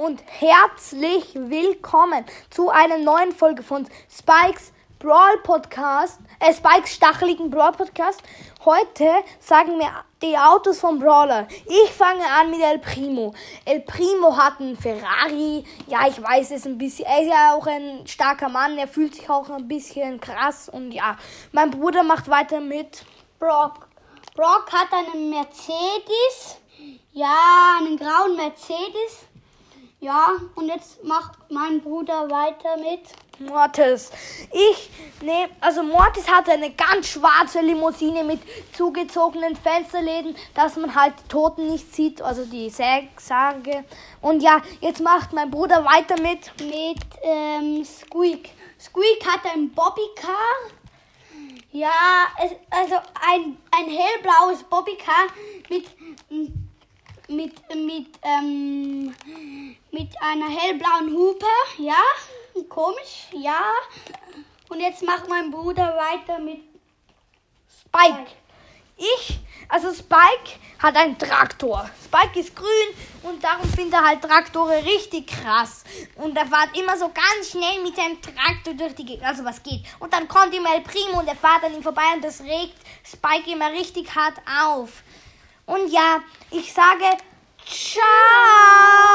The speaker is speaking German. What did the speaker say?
und herzlich willkommen zu einer neuen Folge von Spikes Brawl Podcast, äh, Spikes stacheligen Brawl Podcast. Heute sagen mir die Autos vom Brawler. Ich fange an mit El Primo. El Primo hat einen Ferrari. Ja, ich weiß es ein bisschen. Er ist ja auch ein starker Mann. Er fühlt sich auch ein bisschen krass. Und ja, mein Bruder macht weiter mit Brock. Brock hat einen Mercedes. Ja, einen grauen Mercedes. Ja, und jetzt macht mein Bruder weiter mit Mortis. Ich nehme, also Mortis hatte eine ganz schwarze Limousine mit zugezogenen Fensterläden, dass man halt die Toten nicht sieht, also die Särge. Und ja, jetzt macht mein Bruder weiter mit. Mit ähm, Squeak. Squeak hat ein Bobbycar. Ja, es, also ein, ein hellblaues Bobbycar mit mit mit ähm, mit einer hellblauen Hupe, ja komisch, ja. Und jetzt macht mein Bruder weiter mit Spike. Ich, also Spike hat einen Traktor. Spike ist grün und darum findet er halt Traktore richtig krass. Und er fährt immer so ganz schnell mit seinem Traktor durch die Gegend, also was geht. Und dann kommt immer El Primo und er fährt an ihm vorbei und das regt Spike immer richtig hart auf. Und ja, ich sage ciao.